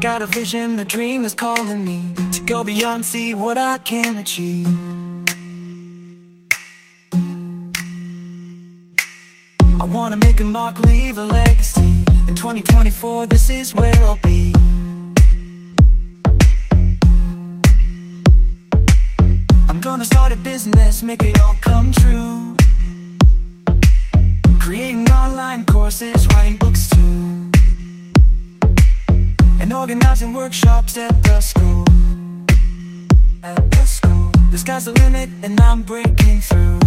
got a vision, a dream that's calling me To go beyond, see what I can achieve. I wanna make a mark, leave a legacy. In 2024, this is where I'll be. I'm gonna start a business, make it all come true. Creating online courses, writing books Organizing workshops at the school. At the school. The sky's the limit and I'm breaking through